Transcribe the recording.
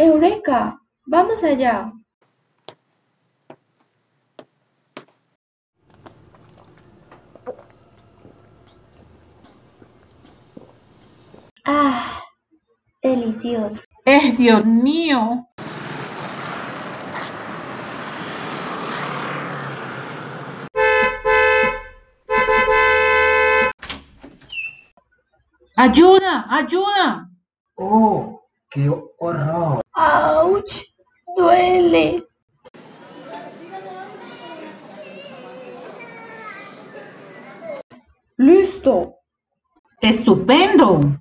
¡Eureka! ¡Vamos allá! ¡Ah! Delicioso. ¡Eh, Dios mío! ¡Ayuda! ¡Ayuda! ¡Oh! ¡Qué horror! ¡Duele! ¡Listo! ¡Estupendo!